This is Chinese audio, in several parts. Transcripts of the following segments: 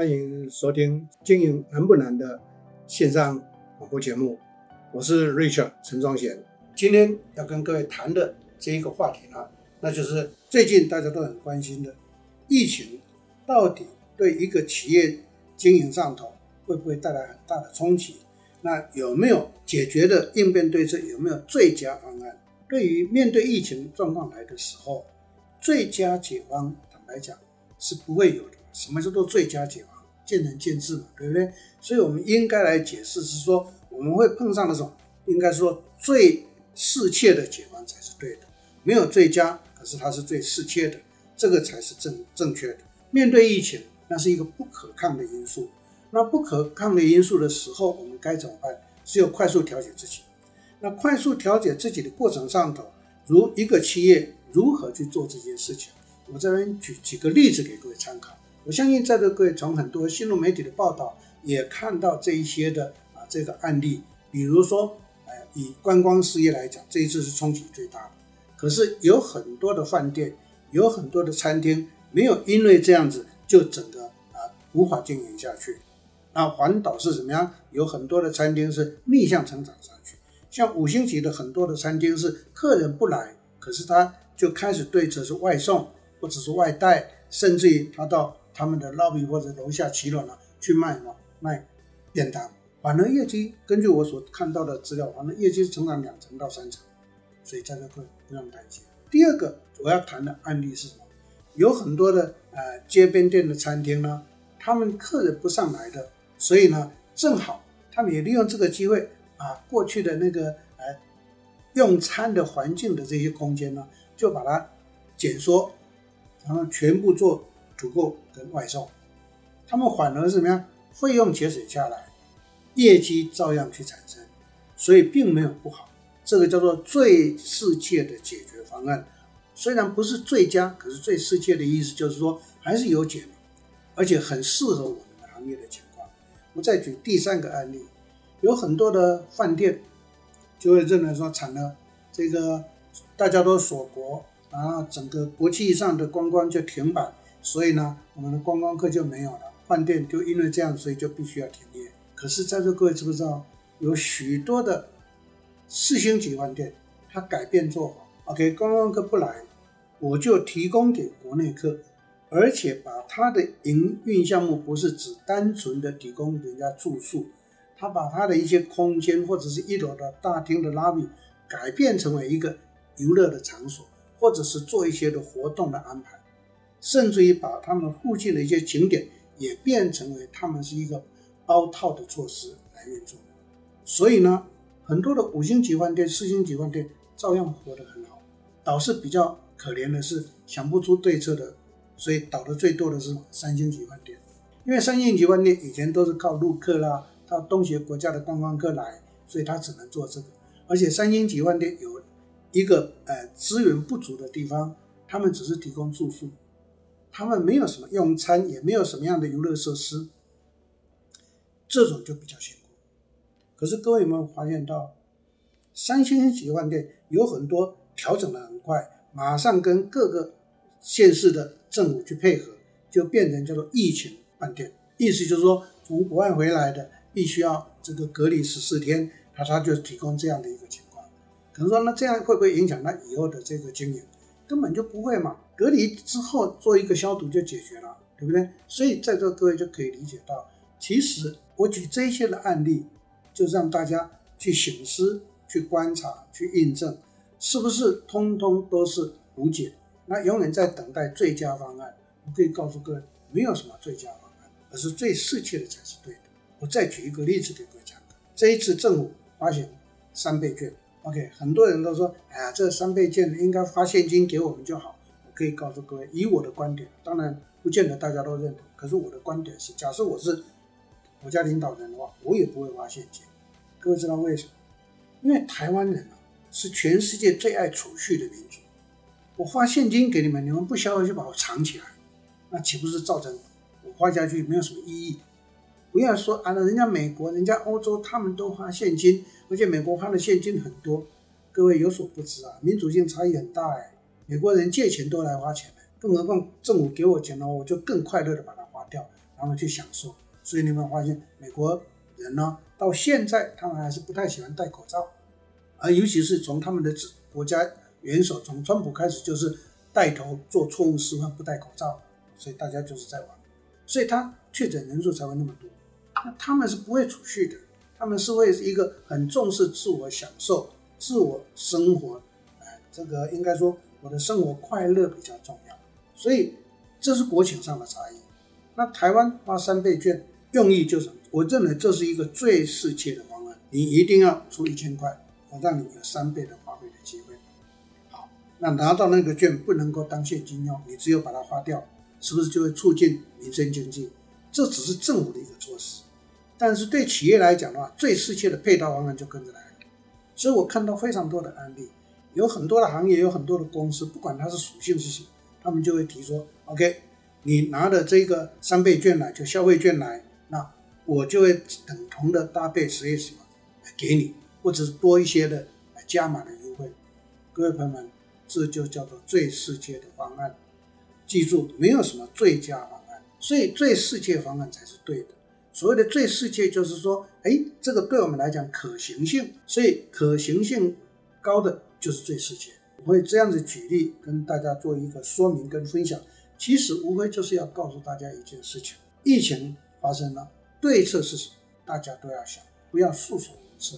欢迎收听《经营难不难》的线上广播节目，我是 Richard 陈宗贤。今天要跟各位谈的这一个话题呢，那就是最近大家都很关心的疫情，到底对一个企业经营上头会不会带来很大的冲击？那有没有解决的应变对策？有没有最佳方案？对于面对疫情状况来的时候，最佳解方，坦白讲是不会有的。什么叫做最佳解方？见仁见智嘛，对不对？所以我们应该来解释是说，我们会碰上的时候，应该说最适切的解方才是对的。没有最佳，可是它是最适切的，这个才是正正确的。面对疫情，那是一个不可抗的因素。那不可抗的因素的时候，我们该怎么办？只有快速调节自己。那快速调节自己的过程上头，如一个企业如何去做这件事情？我这边举几个例子给各位参考。我相信在座各位从很多新闻媒体的报道也看到这一些的啊这个案例，比如说，呃，以观光事业来讲，这一次是冲击最大的。可是有很多的饭店，有很多的餐厅没有因为这样子就整个啊无法经营下去。那环岛是怎么样？有很多的餐厅是逆向成长上去，像五星级的很多的餐厅是客人不来，可是他就开始对着是外送或者是外带，甚至于他到他们的 lobby 或者楼下骑楼呢去卖嘛卖便当，反而业绩根据我所看到的资料，反而业绩成长两成到三成，所以在这块不用担心。第二个我要谈的案例是什么？有很多的呃街边店的餐厅呢，他们客人不上来的。所以呢，正好他们也利用这个机会，把过去的那个呃用餐的环境的这些空间呢，就把它减缩，然后全部做足够跟外送，他们反而是怎么样？费用节省下来，业绩照样去产生，所以并没有不好。这个叫做最适切的解决方案，虽然不是最佳，可是最适切的意思就是说还是有解，而且很适合我们的行业的情况。我再举第三个案例，有很多的饭店就会认为说，惨了，这个大家都锁国，然后整个国际上的观光就停摆，所以呢，我们的观光客就没有了，饭店就因为这样，所以就必须要停业。可是，在座各位知不知道，有许多的四星级饭店，它改变做法，OK，观光客不来，我就提供给国内客。而且把它的营运项目不是只单纯的提供人家住宿，他把他的一些空间或者是一楼的大厅的 lobby 改变成为一个游乐的场所，或者是做一些的活动的安排，甚至于把他们附近的一些景点也变成为他们是一个包套的措施来运作。所以呢，很多的五星级饭店、四星级饭店照样活得很好，倒是比较可怜的是想不出对策的。所以倒的最多的是三星级饭店，因为三星级饭店以前都是靠陆客啦，靠东协国家的观光客来，所以他只能做这个。而且三星级饭店有一个呃资源不足的地方，他们只是提供住宿，他们没有什么用餐，也没有什么样的游乐设施，这种就比较辛苦。可是各位有没有发现到，三星级饭店有很多调整的很快，马上跟各个县市的政府去配合，就变成叫做疫情饭店，意思就是说，从国外回来的必须要这个隔离十四天，他他就提供这样的一个情况。可能说，那这样会不会影响他以后的这个经营？根本就不会嘛，隔离之后做一个消毒就解决了，对不对？所以在座各位就可以理解到，其实我举这些的案例，就让大家去省思、去观察、去印证，是不是通通都是无解。那永远在等待最佳方案。我可以告诉各位，没有什么最佳方案，而是最适切的才是对的。我再举一个例子给各位参考。这一次政府发行三倍券，OK，很多人都说，哎呀，这三倍券应该发现金给我们就好。我可以告诉各位，以我的观点，当然不见得大家都认同，可是我的观点是，假设我是国家领导人的话，我也不会发现金。各位知道为什么？因为台湾人是全世界最爱储蓄的民族。我发现金给你们，你们不消费就把我藏起来，那岂不是造成我花下去没有什么意义？不要说啊，人家美国、人家欧洲他们都花现金，而且美国花的现金很多。各位有所不知啊，民主性差异很大哎。美国人借钱都来花钱，更何况政府给我钱了，我就更快乐的把它花掉，然后去享受。所以你们发现美国人呢，到现在他们还是不太喜欢戴口罩，而尤其是从他们的国家元首从川普开始就是带头做错误示范，不戴口罩，所以大家就是在玩，所以他确诊人数才会那么多。那他们是不会储蓄的，他们是会一个很重视自我享受、自我生活，哎，这个应该说我的生活快乐比较重要，所以这是国情上的差异。那台湾发三倍券用意就是，我认为这是一个最适切的方案，你一定要出一千块，我让你有三倍的花费的机会。好，那拿到那个券不能够当现金用，你只有把它花掉，是不是就会促进民生经济？这只是政府的一个措施。但是对企业来讲的话，最适切的配套方案就跟着来了。所以我看到非常多的案例，有很多的行业，有很多的公司，不管它是属性是什么，他们就会提说：“OK，你拿的这个三倍券来，就消费券来，那我就会等同的搭配什么什么来给你，或者是多一些的加码的优惠。”各位朋友们，这就叫做最适切的方案。记住，没有什么最佳方案，所以最适切方案才是对的。所谓的最世界，就是说，哎，这个对我们来讲可行性，所以可行性高的就是最世界。我会这样子举例跟大家做一个说明跟分享。其实无非就是要告诉大家一件事情：疫情发生了，对策是什么？大家都要想，不要束手无策，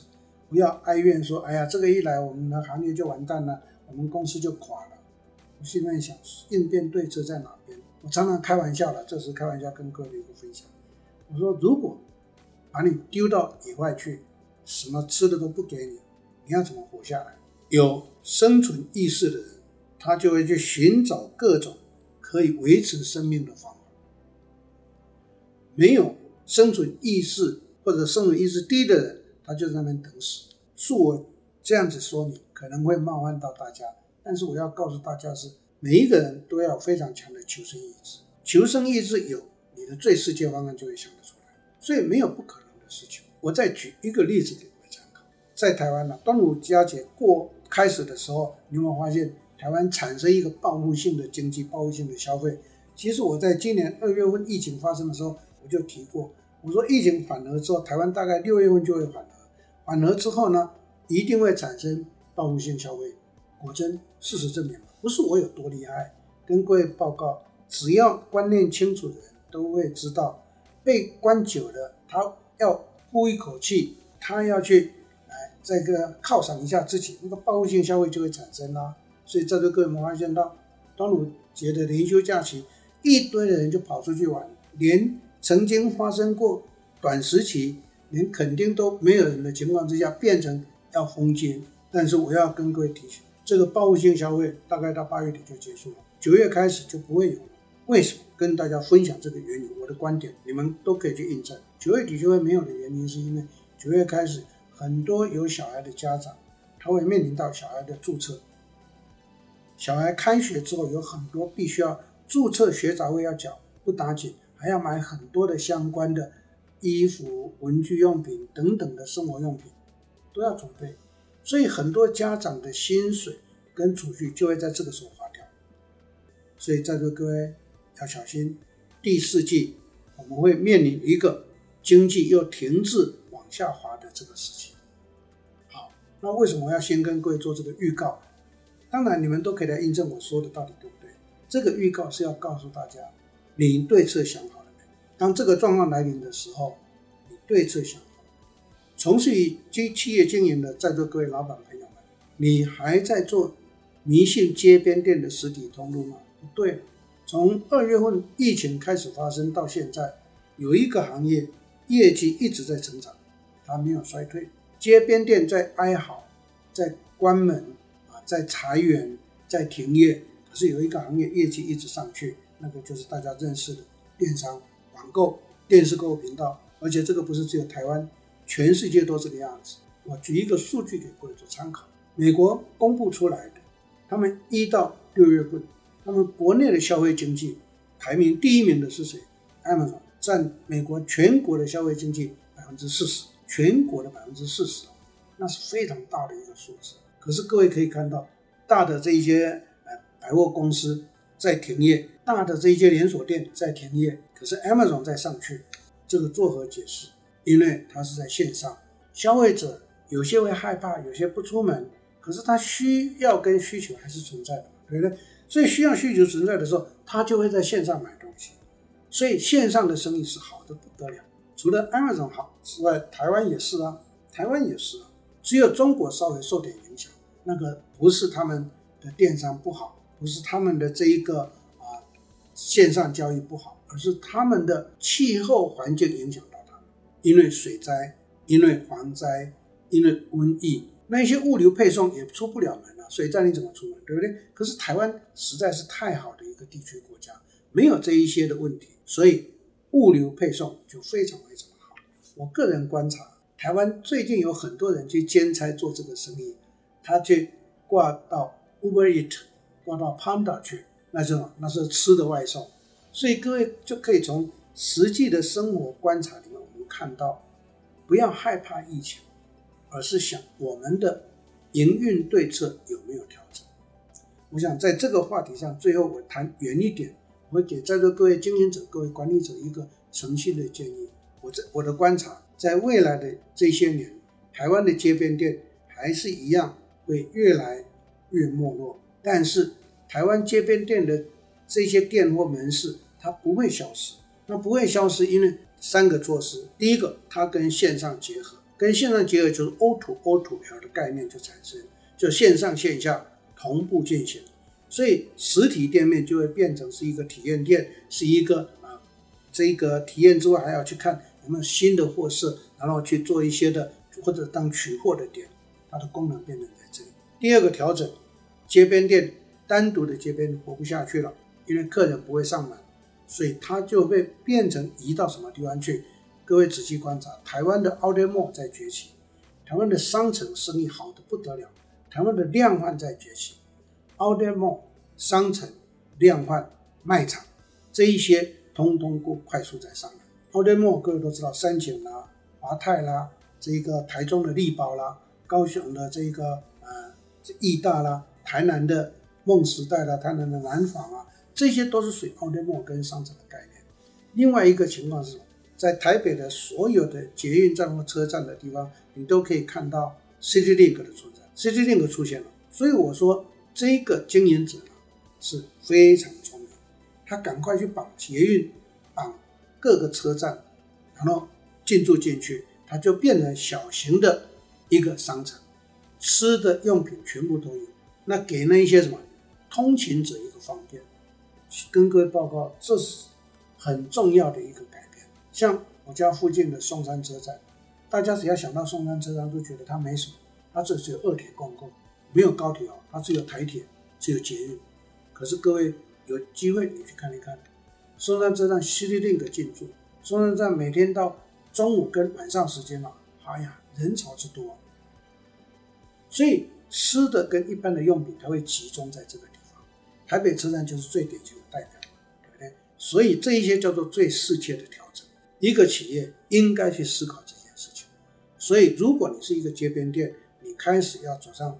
不要哀怨说，哎呀，这个一来，我们的行业就完蛋了，我们公司就垮了。我现在想应变对策在哪边？我常常开玩笑了，这是开玩笑跟各位一个分享。我说，如果把你丢到野外去，什么吃的都不给你，你要怎么活下来？有生存意识的人，他就会去寻找各种可以维持生命的方法。没有生存意识或者生存意识低的人，他就在那边等死。恕我这样子说明，可能会冒犯到大家，但是我要告诉大家是，每一个人都要非常强的求生意志。求生意志有。你的最适切方案就会想得出来，所以没有不可能的事情。我再举一个例子给各位参考，在台湾呢，端午佳节过开始的时候，你有没有发现台湾产生一个报复性的经济、报复性的消费？其实我在今年二月份疫情发生的时候，我就提过，我说疫情缓和之后，台湾大概六月份就会缓和，缓和之后呢，一定会产生报复性消费。果真，事实证明，不是我有多厉害，跟各位报告，只要观念清楚的人。都会知道，被关久了，他要呼一口气，他要去，哎，这个犒赏一下自己，那个报复性消费就会产生啦。所以这就各位们发现到，端午节的连休假期，一堆的人就跑出去玩，连曾经发生过短时期连肯定都没有人的情况之下，变成要封街。但是我要跟各位提醒，这个报复性消费大概到八月底就结束了，九月开始就不会有。为什么跟大家分享这个原因？我的观点，你们都可以去印证。九月底就会没有的原因，是因为九月开始，很多有小孩的家长，他会面临到小孩的注册。小孩开学之后，有很多必须要注册学杂费要缴，不打紧，还要买很多的相关的衣服、文具用品等等的生活用品，都要准备。所以很多家长的薪水跟储蓄就会在这个时候花掉。所以在座各位。要小心，第四季我们会面临一个经济又停滞往下滑的这个事情。好，那为什么要先跟各位做这个预告？当然，你们都可以来印证我说的到底对不对？这个预告是要告诉大家，你对策想好了没？当这个状况来临的时候，你对策想好了？从事于企企业经营的在座各位老板朋友们，你还在做迷信街边店的实体通路吗？不对。从二月份疫情开始发生到现在，有一个行业业绩一直在成长，它没有衰退。街边店在哀嚎，在关门啊，在裁员，在停业。可是有一个行业业绩一直上去，那个就是大家认识的电商、网购、电视购物频道。而且这个不是只有台湾，全世界都这个样子。我举一个数据给各位做参考：美国公布出来的，他们一到六月份。那么国内的消费经济排名第一名的是谁？Amazon 占美国全国的消费经济百分之四十，全国的百分之四十，那是非常大的一个数字。可是各位可以看到，大的这一些呃百货公司在停业，大的这一些连锁店在停业，可是 Amazon 在上去，这个作何解释？因为它是在线上，消费者有些会害怕，有些不出门，可是他需要跟需求还是存在的，对不对？所以需要需求存在的时候，他就会在线上买东西，所以线上的生意是好的不得了。除了 Amazon 好之外，台湾也是啊，台湾也是啊，只有中国稍微受点影响，那个不是他们的电商不好，不是他们的这一个啊线上交易不好，而是他们的气候环境影响到他们，因为水灾，因为蝗灾，因为瘟疫，那一些物流配送也出不了门了，水灾你怎么出门，对不对？可是台湾实在是太好的一个地区国家，没有这一些的问题，所以物流配送就非常非常好。我个人观察，台湾最近有很多人去兼差做这个生意，他去挂到。Uber Eat 挂到 Panda 去，那是那是吃的外送，所以各位就可以从实际的生活观察里面，我们看到，不要害怕疫情，而是想我们的营运对策有没有调整。我想在这个话题上，最后我谈远一点，我会给在座各位经营者、各位管理者一个诚信的建议。我这我的观察，在未来的这些年，台湾的街边店还是一样会越来。越没落，但是台湾街边店的这些店或门市，它不会消失。那不会消失，因为三个措施：第一个，它跟线上结合，跟线上结合就是 O to O to L 的概念就产生，就线上线下同步进行。所以实体店面就会变成是一个体验店，是一个啊，这个体验之外还要去看有没有新的货色，然后去做一些的或者当取货的点，它的功能变成在这里。第二个调整。街边店单独的街边活不下去了，因为客人不会上门，所以它就会变成移到什么地方去？各位仔细观察，台湾的 Outlet Mall 在崛起，台湾的商城生意好的不得了，台湾的量贩在崛起，Outlet Mall 商城、量贩、卖场这一些通通过快速在上来。Outlet Mall 各位都知道，三井啦、华泰啦，这个台中的力宝啦，高雄的这个呃义大啦。台南的梦时代啦，台南的南纺啊，这些都是属于 Outlet Mall 跟商城的概念。另外一个情况是，在台北的所有的捷运站或车站的地方，你都可以看到 CityLink 的存在，CityLink 出现了。所以我说，这个经营者呢是非常聪明，他赶快去绑捷运，绑各个车站，然后进驻进去，它就变成小型的一个商场，吃的用品全部都有。那给那一些什么通勤者一个方便，跟各位报告，这是很重要的一个改变。像我家附近的松山车站，大家只要想到松山车站，都觉得它没什么，它这只有二铁共构，没有高铁哦，它只有台铁，只有捷运。可是各位有机会你去看一看，松山车站 CityLink 进驻，松山站每天到中午跟晚上时间嘛，哎呀，人潮之多，所以。吃的跟一般的用品，它会集中在这个地方。台北车站就是最典型的代表，对不对？所以这一些叫做最适切的调整。一个企业应该去思考这件事情。所以，如果你是一个街边店，你开始要走上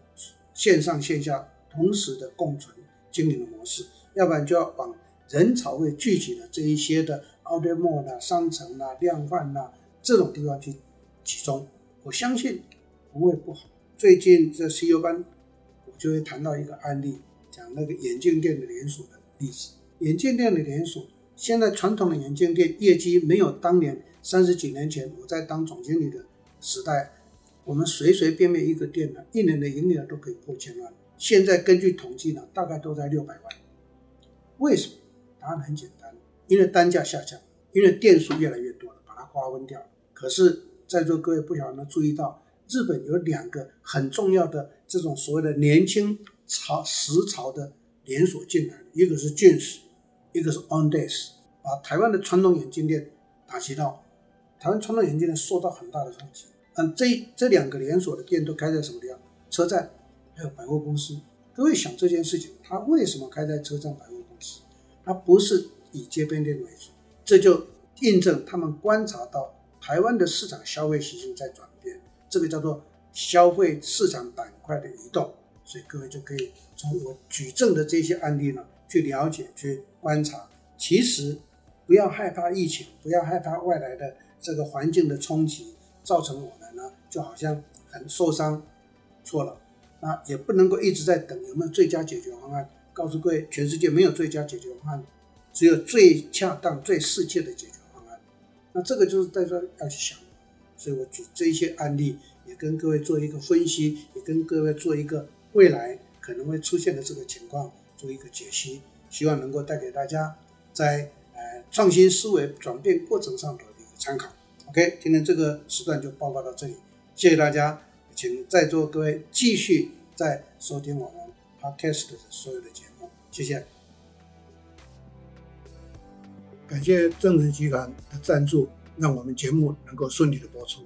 线上线下同时的共存经营的模式，要不然就要往人潮会聚集的这一些的 Outlet Mall 啊、商城啊、量贩啊这种地方去集中。我相信不会不好。最近这 CEO 班，我就会谈到一个案例，讲那个眼镜店的连锁的例子。眼镜店的连锁，现在传统的眼镜店业绩没有当年三十几年前我在当总经理的时代，我们随随便便一个店呢，一年的营业额都可以破千万。现在根据统计呢，大概都在六百万。为什么？答案很简单，因为单价下降，因为店数越来越多了，把它瓜分掉了。可是，在座各位不晓得有没有注意到？日本有两个很重要的这种所谓的年轻潮时潮的连锁进来，一个是 Jeans，一个是 Ondays，把台湾的传统眼镜店打击到，台湾传统眼镜店受到很大的冲击。嗯，这这两个连锁的店都开在什么地方？车站，还有百货公司。各位想这件事情，它为什么开在车站、百货公司？它不是以街边店为主，这就印证他们观察到台湾的市场消费习性在转变。这个叫做消费市场板块的移动，所以各位就可以从我举证的这些案例呢，去了解、去观察，其实不要害怕疫情，不要害怕外来的这个环境的冲击，造成我们呢就好像很受伤，错了，那也不能够一直在等有没有最佳解决方案。告诉各位，全世界没有最佳解决方案，只有最恰当、最适切的解决方案。那这个就是大家要去想。所以我举这一些案例，也跟各位做一个分析，也跟各位做一个未来可能会出现的这个情况做一个解析，希望能够带给大家在呃创新思维转变过程上的一个参考。OK，今天这个时段就报告到这里，谢谢大家，请在座各位继续在收听我们。Podcast 的所有的节目，谢谢。感谢正直集团的赞助，让我们节目能够顺利的播出。